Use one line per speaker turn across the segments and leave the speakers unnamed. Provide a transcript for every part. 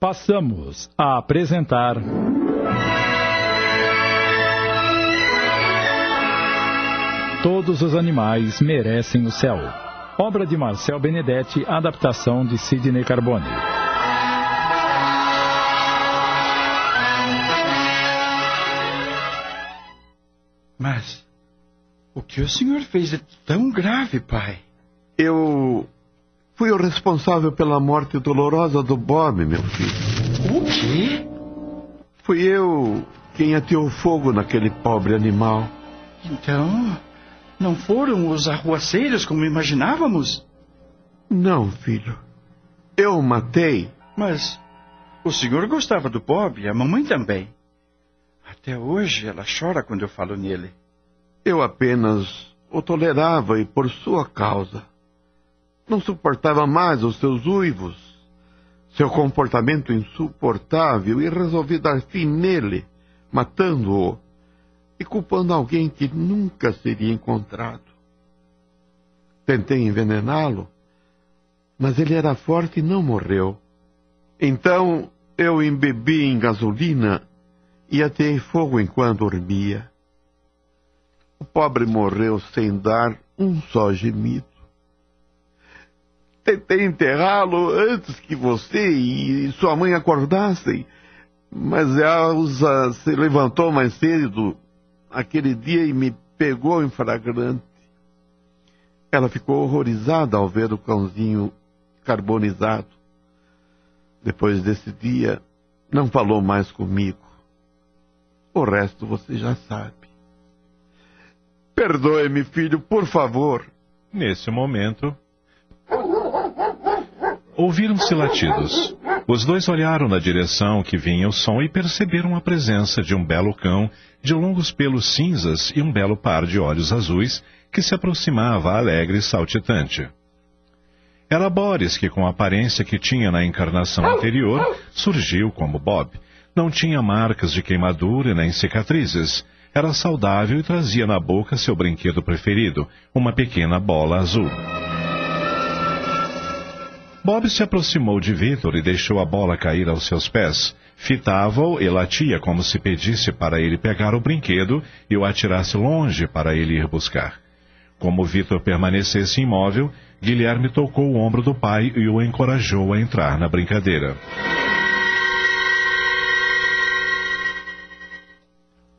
Passamos a apresentar. Todos os animais merecem o céu. Obra de Marcel Benedetti, adaptação de Sidney Carbone.
Mas o que o senhor fez é tão grave, pai?
Eu fui o responsável pela morte dolorosa do Bob, meu filho.
O quê?
Fui eu quem ateou fogo naquele pobre animal.
Então, não foram os arruaceiros como imaginávamos?
Não, filho. Eu o matei.
Mas o senhor gostava do Bob e a mamãe também. Até hoje ela chora quando eu falo nele.
Eu apenas o tolerava e por sua causa. Não suportava mais os seus uivos, seu comportamento insuportável e resolvi dar fim nele, matando-o e culpando alguém que nunca seria encontrado. Tentei envenená-lo, mas ele era forte e não morreu. Então eu embebi em gasolina e atei fogo enquanto dormia. O pobre morreu sem dar um só gemido. Tentei enterrá-lo antes que você e sua mãe acordassem, mas Elsa se levantou mais cedo aquele dia e me pegou em flagrante. Ela ficou horrorizada ao ver o cãozinho carbonizado. Depois desse dia, não falou mais comigo. O resto você já sabe. Perdoe-me, filho, por favor.
Nesse momento, ouviram-se latidos. Os dois olharam na direção que vinha o som e perceberam a presença de um belo cão de longos pelos cinzas e um belo par de olhos azuis que se aproximava alegre e saltitante. Era Boris que, com a aparência que tinha na encarnação anterior, surgiu como Bob. Não tinha marcas de queimadura nem cicatrizes. Era saudável e trazia na boca seu brinquedo preferido, uma pequena bola azul. Bob se aproximou de Victor e deixou a bola cair aos seus pés. Fitava-o e latia como se pedisse para ele pegar o brinquedo e o atirasse longe para ele ir buscar. Como Victor permanecesse imóvel, Guilherme tocou o ombro do pai e o encorajou a entrar na brincadeira.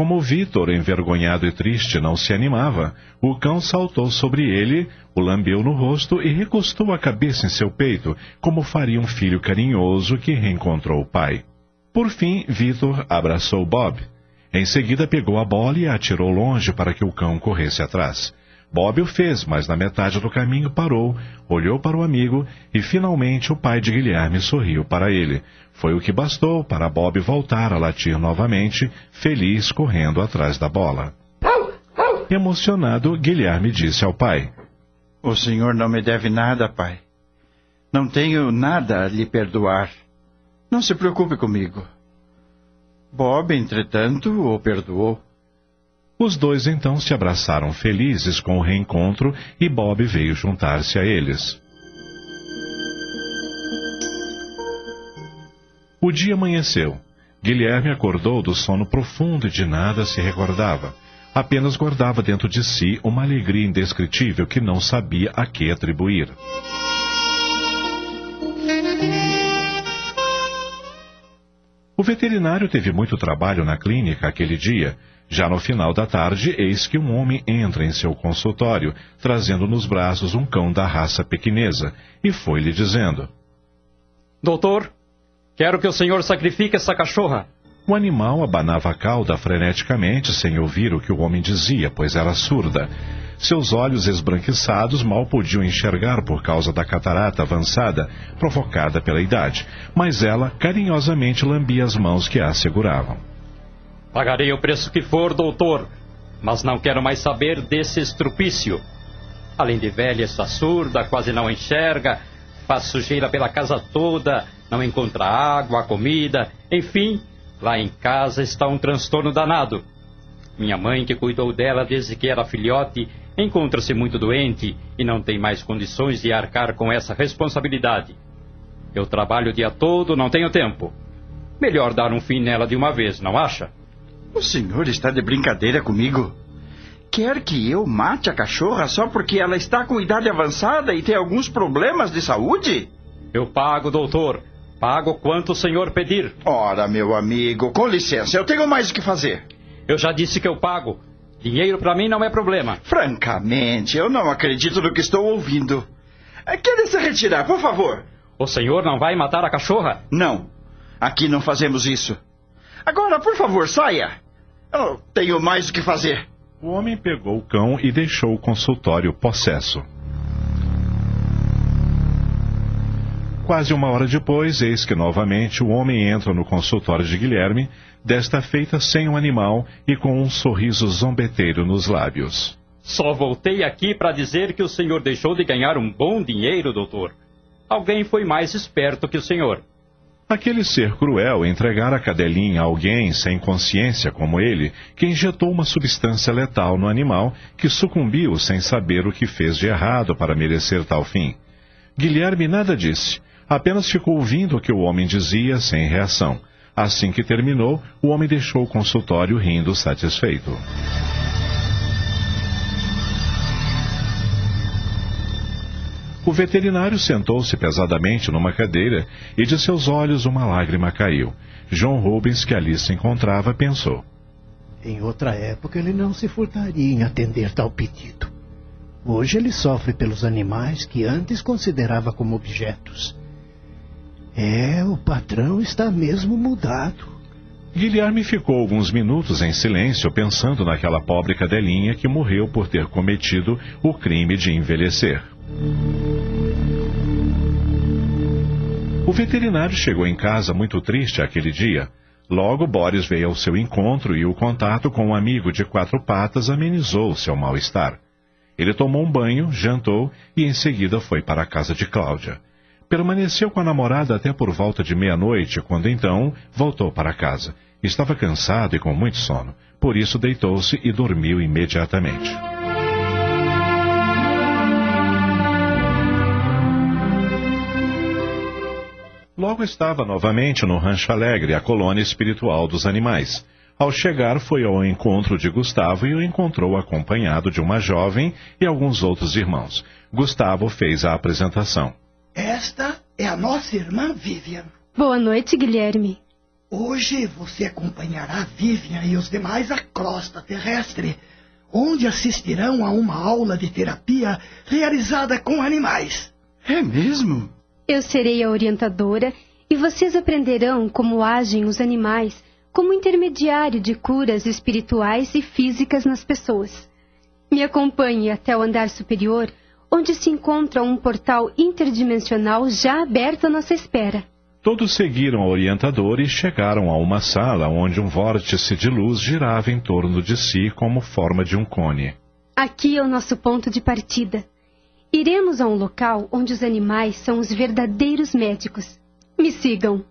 Como Vitor, envergonhado e triste, não se animava, o cão saltou sobre ele, o lambeu no rosto e recostou a cabeça em seu peito, como faria um filho carinhoso que reencontrou o pai. Por fim, Vitor abraçou Bob. Em seguida, pegou a bola e a atirou longe para que o cão corresse atrás. Bob o fez, mas na metade do caminho parou, olhou para o amigo e finalmente o pai de Guilherme sorriu para ele. Foi o que bastou para Bob voltar a latir novamente, feliz correndo atrás da bola. Emocionado, Guilherme disse ao pai:
O senhor não me deve nada, pai. Não tenho nada a lhe perdoar. Não se preocupe comigo. Bob, entretanto, o perdoou.
Os dois então se abraçaram felizes com o reencontro e Bob veio juntar-se a eles. O dia amanheceu. Guilherme acordou do sono profundo e de nada se recordava. Apenas guardava dentro de si uma alegria indescritível que não sabia a que atribuir. O veterinário teve muito trabalho na clínica aquele dia. Já no final da tarde, eis que um homem entra em seu consultório, trazendo nos braços um cão da raça pequinesa, e foi-lhe dizendo:
Doutor, quero que o senhor sacrifique essa cachorra.
O animal abanava a cauda freneticamente, sem ouvir o que o homem dizia, pois era surda. Seus olhos esbranquiçados mal podiam enxergar por causa da catarata avançada provocada pela idade, mas ela carinhosamente lambia as mãos que a seguravam.
Pagarei o preço que for, doutor, mas não quero mais saber desse estrupício. Além de velha, está surda, quase não enxerga, faz sujeira pela casa toda, não encontra água, comida, enfim, lá em casa está um transtorno danado. Minha mãe, que cuidou dela desde que era filhote, encontra-se muito doente e não tem mais condições de arcar com essa responsabilidade. Eu trabalho o dia todo, não tenho tempo. Melhor dar um fim nela de uma vez, não acha?
O senhor está de brincadeira comigo? Quer que eu mate a cachorra só porque ela está com idade avançada e tem alguns problemas de saúde?
Eu pago, doutor. Pago quanto o senhor pedir.
Ora, meu amigo, com licença, eu tenho mais o que fazer.
Eu já disse que eu pago. Dinheiro para mim não é problema.
Francamente, eu não acredito no que estou ouvindo. Eh, Quer se retirar, por favor?
O senhor não vai matar a cachorra?
Não. Aqui não fazemos isso. Agora, por favor, saia. Eu tenho mais o que fazer.
O homem pegou o cão e deixou o consultório possesso. Quase uma hora depois, eis que novamente o homem entra no consultório de Guilherme, desta feita sem o animal e com um sorriso zombeteiro nos lábios.
Só voltei aqui para dizer que o senhor deixou de ganhar um bom dinheiro, doutor. Alguém foi mais esperto que o senhor.
Aquele ser cruel entregara a cadelinha a alguém sem consciência como ele, que injetou uma substância letal no animal, que sucumbiu sem saber o que fez de errado para merecer tal fim. Guilherme nada disse, apenas ficou ouvindo o que o homem dizia sem reação. Assim que terminou, o homem deixou o consultório rindo satisfeito. O veterinário sentou-se pesadamente numa cadeira e de seus olhos uma lágrima caiu. John Rubens, que ali se encontrava, pensou.
Em outra época ele não se furtaria em atender tal pedido. Hoje ele sofre pelos animais que antes considerava como objetos. É, o patrão está mesmo mudado.
Guilherme ficou alguns minutos em silêncio pensando naquela pobre cadelinha que morreu por ter cometido o crime de envelhecer. O veterinário chegou em casa muito triste aquele dia. Logo, Boris veio ao seu encontro e o contato com um amigo de quatro patas amenizou seu mal-estar. Ele tomou um banho, jantou e em seguida foi para a casa de Cláudia. Permaneceu com a namorada até por volta de meia-noite, quando então voltou para casa. Estava cansado e com muito sono, por isso deitou-se e dormiu imediatamente. Logo estava novamente no Rancho Alegre, a colônia espiritual dos animais. Ao chegar, foi ao encontro de Gustavo e o encontrou acompanhado de uma jovem e alguns outros irmãos. Gustavo fez a apresentação.
Esta é a nossa irmã Vivian.
Boa noite, Guilherme.
Hoje você acompanhará Vivian e os demais à crosta terrestre, onde assistirão a uma aula de terapia realizada com animais.
É mesmo?
Eu serei a orientadora e vocês aprenderão como agem os animais como intermediário de curas espirituais e físicas nas pessoas. Me acompanhe até o andar superior, onde se encontra um portal interdimensional já aberto à nossa espera.
Todos seguiram a orientadora e chegaram a uma sala onde um vórtice de luz girava em torno de si como forma de um cone.
Aqui é o nosso ponto de partida. Iremos a um local onde os animais são os verdadeiros médicos. Me sigam.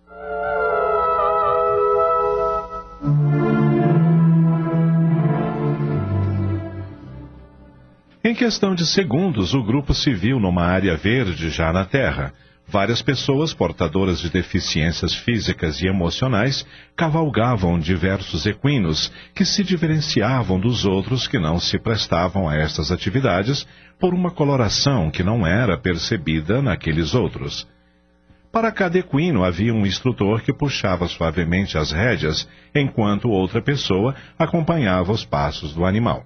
Em questão de segundos, o grupo se viu numa área verde já na Terra. Várias pessoas portadoras de deficiências físicas e emocionais cavalgavam diversos equinos que se diferenciavam dos outros que não se prestavam a estas atividades por uma coloração que não era percebida naqueles outros. Para cada equino havia um instrutor que puxava suavemente as rédeas, enquanto outra pessoa acompanhava os passos do animal.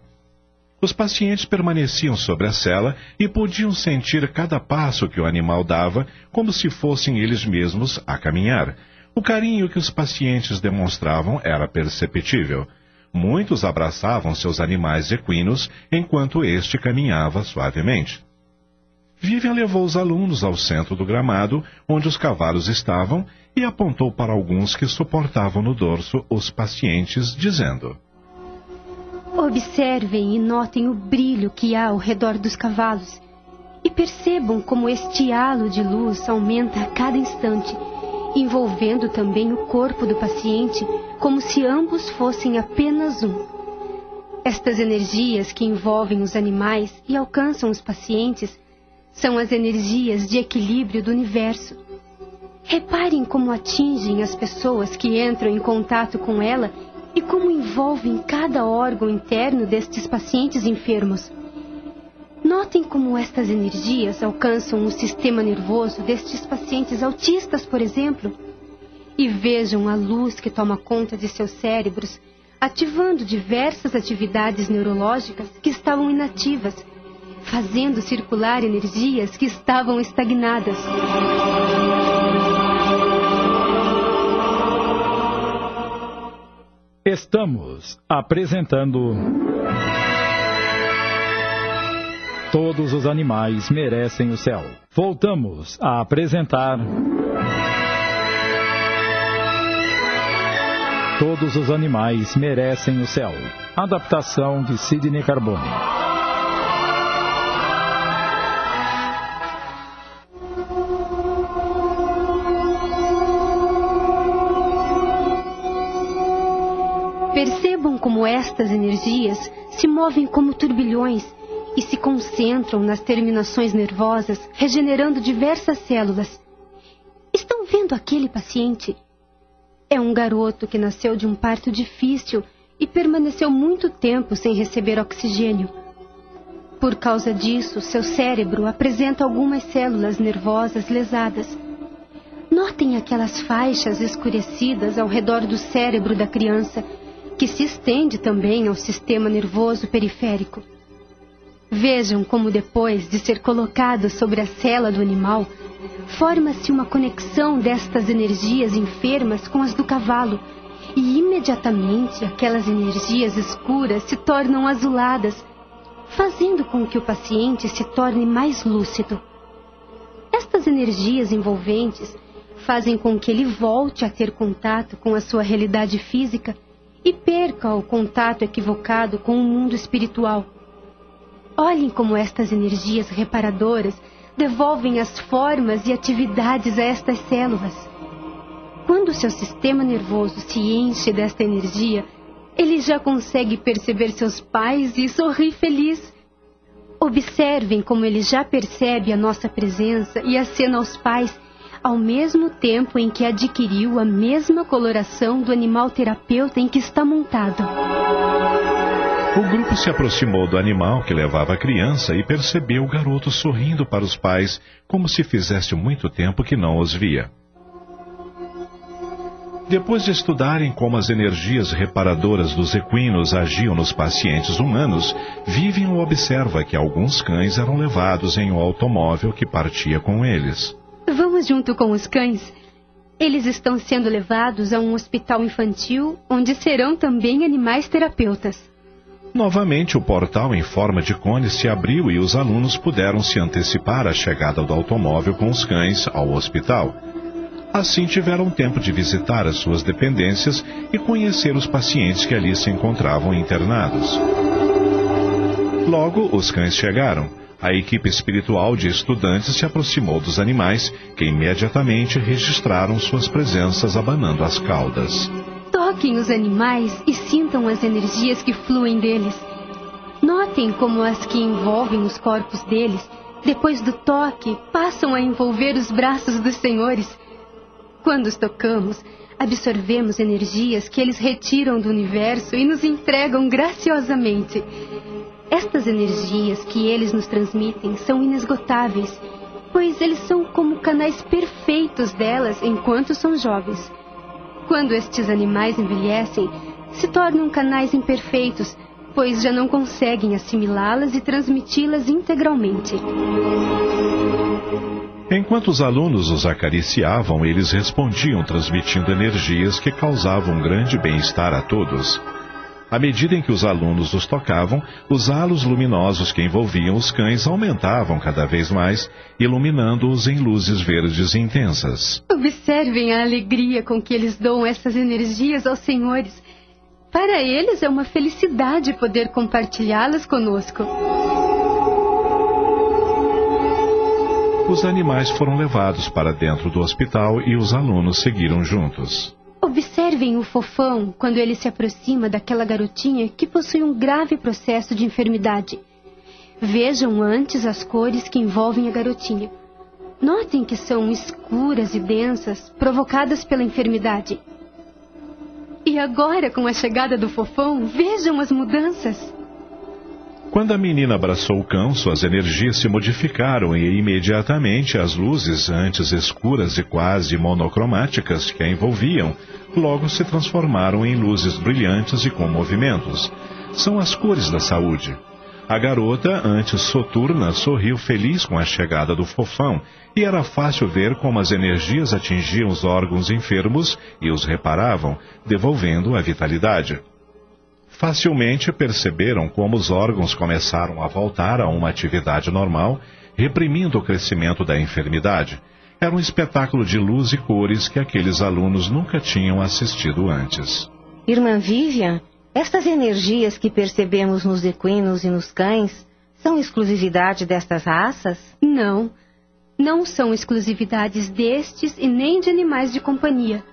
Os pacientes permaneciam sobre a cela e podiam sentir cada passo que o animal dava como se fossem eles mesmos a caminhar. O carinho que os pacientes demonstravam era perceptível. Muitos abraçavam seus animais equinos enquanto este caminhava suavemente. Vivian levou os alunos ao centro do gramado, onde os cavalos estavam, e apontou para alguns que suportavam no dorso os pacientes, dizendo:
Observem e notem o brilho que há ao redor dos cavalos e percebam como este halo de luz aumenta a cada instante, envolvendo também o corpo do paciente como se ambos fossem apenas um. Estas energias que envolvem os animais e alcançam os pacientes são as energias de equilíbrio do universo. Reparem como atingem as pessoas que entram em contato com ela e como envolvem cada órgão interno destes pacientes enfermos. Notem como estas energias alcançam o sistema nervoso destes pacientes autistas, por exemplo, e vejam a luz que toma conta de seus cérebros, ativando diversas atividades neurológicas que estavam inativas, fazendo circular energias que estavam estagnadas.
Estamos apresentando. Todos os animais merecem o céu. Voltamos a apresentar. Todos os animais merecem o céu. Adaptação de Sidney Carbone.
Estas energias se movem como turbilhões e se concentram nas terminações nervosas, regenerando diversas células. Estão vendo aquele paciente? É um garoto que nasceu de um parto difícil e permaneceu muito tempo sem receber oxigênio. Por causa disso, seu cérebro apresenta algumas células nervosas lesadas. Notem aquelas faixas escurecidas ao redor do cérebro da criança que se estende também ao sistema nervoso periférico. Vejam como, depois de ser colocado sobre a cela do animal, forma-se uma conexão destas energias enfermas com as do cavalo, e imediatamente aquelas energias escuras se tornam azuladas, fazendo com que o paciente se torne mais lúcido. Estas energias envolventes fazem com que ele volte a ter contato com a sua realidade física e perca o contato equivocado com o mundo espiritual. Olhem como estas energias reparadoras devolvem as formas e atividades a estas células. Quando seu sistema nervoso se enche desta energia, ele já consegue perceber seus pais e sorrir feliz. Observem como ele já percebe a nossa presença e acena aos pais ao mesmo tempo em que adquiriu a mesma coloração do animal terapeuta em que está montado.
O grupo se aproximou do animal que levava a criança e percebeu o garoto sorrindo para os pais, como se fizesse muito tempo que não os via. Depois de estudarem como as energias reparadoras dos equinos agiam nos pacientes humanos, Vivian observa que alguns cães eram levados em um automóvel que partia com eles.
Junto com os cães. Eles estão sendo levados a um hospital infantil, onde serão também animais terapeutas.
Novamente, o portal em forma de cone se abriu e os alunos puderam se antecipar à chegada do automóvel com os cães ao hospital. Assim tiveram tempo de visitar as suas dependências e conhecer os pacientes que ali se encontravam internados. Logo, os cães chegaram a equipe espiritual de estudantes se aproximou dos animais, que imediatamente registraram suas presenças abanando as caudas.
Toquem os animais e sintam as energias que fluem deles. Notem como as que envolvem os corpos deles, depois do toque, passam a envolver os braços dos senhores. Quando os tocamos, absorvemos energias que eles retiram do universo e nos entregam graciosamente. Estas energias que eles nos transmitem são inesgotáveis, pois eles são como canais perfeitos delas enquanto são jovens. Quando estes animais envelhecem, se tornam canais imperfeitos, pois já não conseguem assimilá-las e transmiti-las integralmente.
Enquanto os alunos os acariciavam, eles respondiam transmitindo energias que causavam grande bem-estar a todos. À medida em que os alunos os tocavam, os halos luminosos que envolviam os cães aumentavam cada vez mais, iluminando-os em luzes verdes intensas.
Observem a alegria com que eles dão essas energias aos senhores. Para eles é uma felicidade poder compartilhá-las conosco.
Os animais foram levados para dentro do hospital e os alunos seguiram juntos.
Observem o fofão quando ele se aproxima daquela garotinha que possui um grave processo de enfermidade. Vejam antes as cores que envolvem a garotinha. Notem que são escuras e densas, provocadas pela enfermidade. E agora, com a chegada do fofão, vejam as mudanças.
Quando a menina abraçou o cão, suas energias se modificaram e imediatamente as luzes, antes escuras e quase monocromáticas que a envolviam, logo se transformaram em luzes brilhantes e com movimentos. São as cores da saúde. A garota, antes soturna, sorriu feliz com a chegada do fofão, e era fácil ver como as energias atingiam os órgãos enfermos e os reparavam, devolvendo a vitalidade. Facilmente perceberam como os órgãos começaram a voltar a uma atividade normal, reprimindo o crescimento da enfermidade. Era um espetáculo de luz e cores que aqueles alunos nunca tinham assistido antes.
Irmã Vivian, estas energias que percebemos nos equinos e nos cães são exclusividade destas raças?
Não. Não são exclusividades destes e nem de animais de companhia.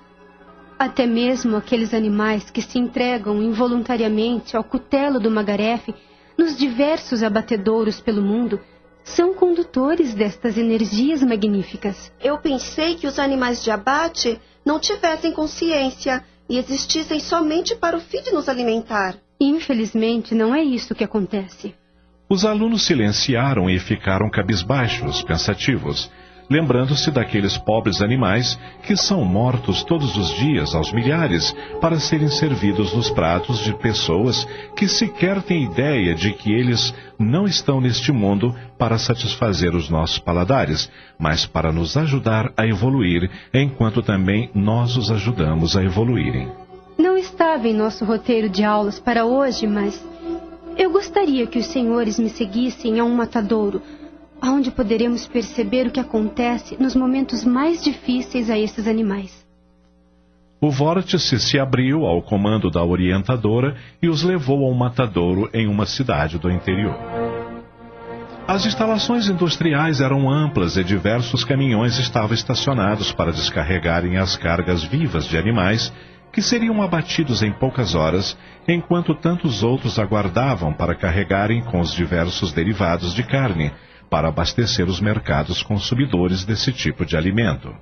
Até mesmo aqueles animais que se entregam involuntariamente ao cutelo do magarefe nos diversos abatedouros pelo mundo são condutores destas energias magníficas.
Eu pensei que os animais de abate não tivessem consciência e existissem somente para o fim de nos alimentar.
Infelizmente, não é isso que acontece.
Os alunos silenciaram e ficaram cabisbaixos, pensativos lembrando-se daqueles pobres animais que são mortos todos os dias aos milhares para serem servidos nos pratos de pessoas que sequer têm ideia de que eles não estão neste mundo para satisfazer os nossos paladares, mas para nos ajudar a evoluir, enquanto também nós os ajudamos a evoluírem.
Não estava em nosso roteiro de aulas para hoje, mas eu gostaria que os senhores me seguissem a um matadouro onde poderemos perceber o que acontece nos momentos mais difíceis a esses animais.
O vórtice se abriu ao comando da orientadora e os levou a um matadouro em uma cidade do interior. As instalações industriais eram amplas e diversos caminhões estavam estacionados para descarregarem as cargas vivas de animais que seriam abatidos em poucas horas, enquanto tantos outros aguardavam para carregarem com os diversos derivados de carne, para abastecer os mercados consumidores desse tipo de alimento.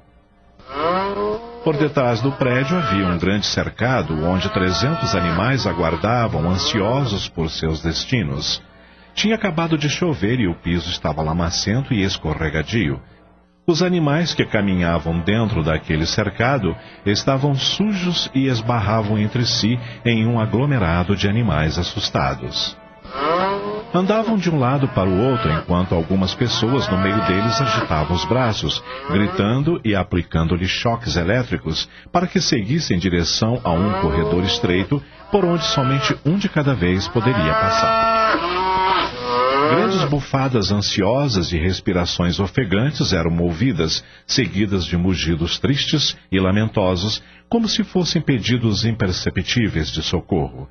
Por detrás do prédio havia um grande cercado onde 300 animais aguardavam ansiosos por seus destinos. Tinha acabado de chover e o piso estava lamacento e escorregadio. Os animais que caminhavam dentro daquele cercado estavam sujos e esbarravam entre si em um aglomerado de animais assustados. Andavam de um lado para o outro enquanto algumas pessoas no meio deles agitavam os braços, gritando e aplicando-lhe choques elétricos para que seguissem em direção a um corredor estreito por onde somente um de cada vez poderia passar. Grandes bufadas ansiosas e respirações ofegantes eram ouvidas, seguidas de mugidos tristes e lamentosos, como se fossem pedidos imperceptíveis de socorro.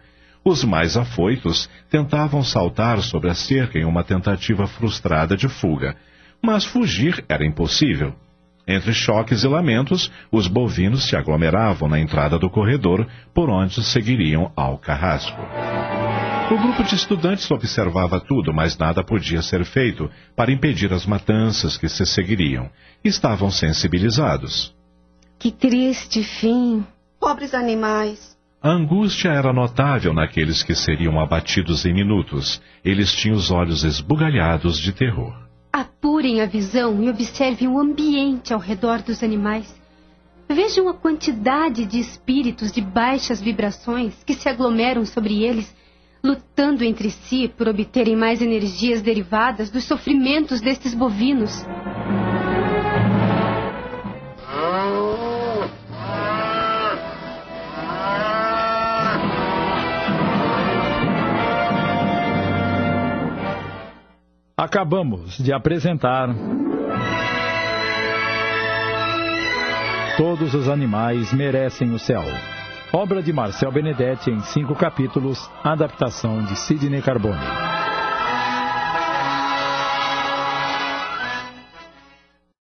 Os mais afoitos tentavam saltar sobre a cerca em uma tentativa frustrada de fuga, mas fugir era impossível. Entre choques e lamentos, os bovinos se aglomeravam na entrada do corredor por onde seguiriam ao carrasco. O grupo de estudantes observava tudo, mas nada podia ser feito para impedir as matanças que se seguiriam. Estavam sensibilizados.
Que triste fim.
Pobres animais.
A angústia era notável naqueles que seriam abatidos em minutos. Eles tinham os olhos esbugalhados de terror.
Apurem a visão e observem o ambiente ao redor dos animais. Vejam a quantidade de espíritos de baixas vibrações que se aglomeram sobre eles, lutando entre si por obterem mais energias derivadas dos sofrimentos destes bovinos.
Acabamos de apresentar. Todos os animais merecem o céu. Obra de Marcel Benedetti em cinco capítulos, adaptação de Sidney Carbone.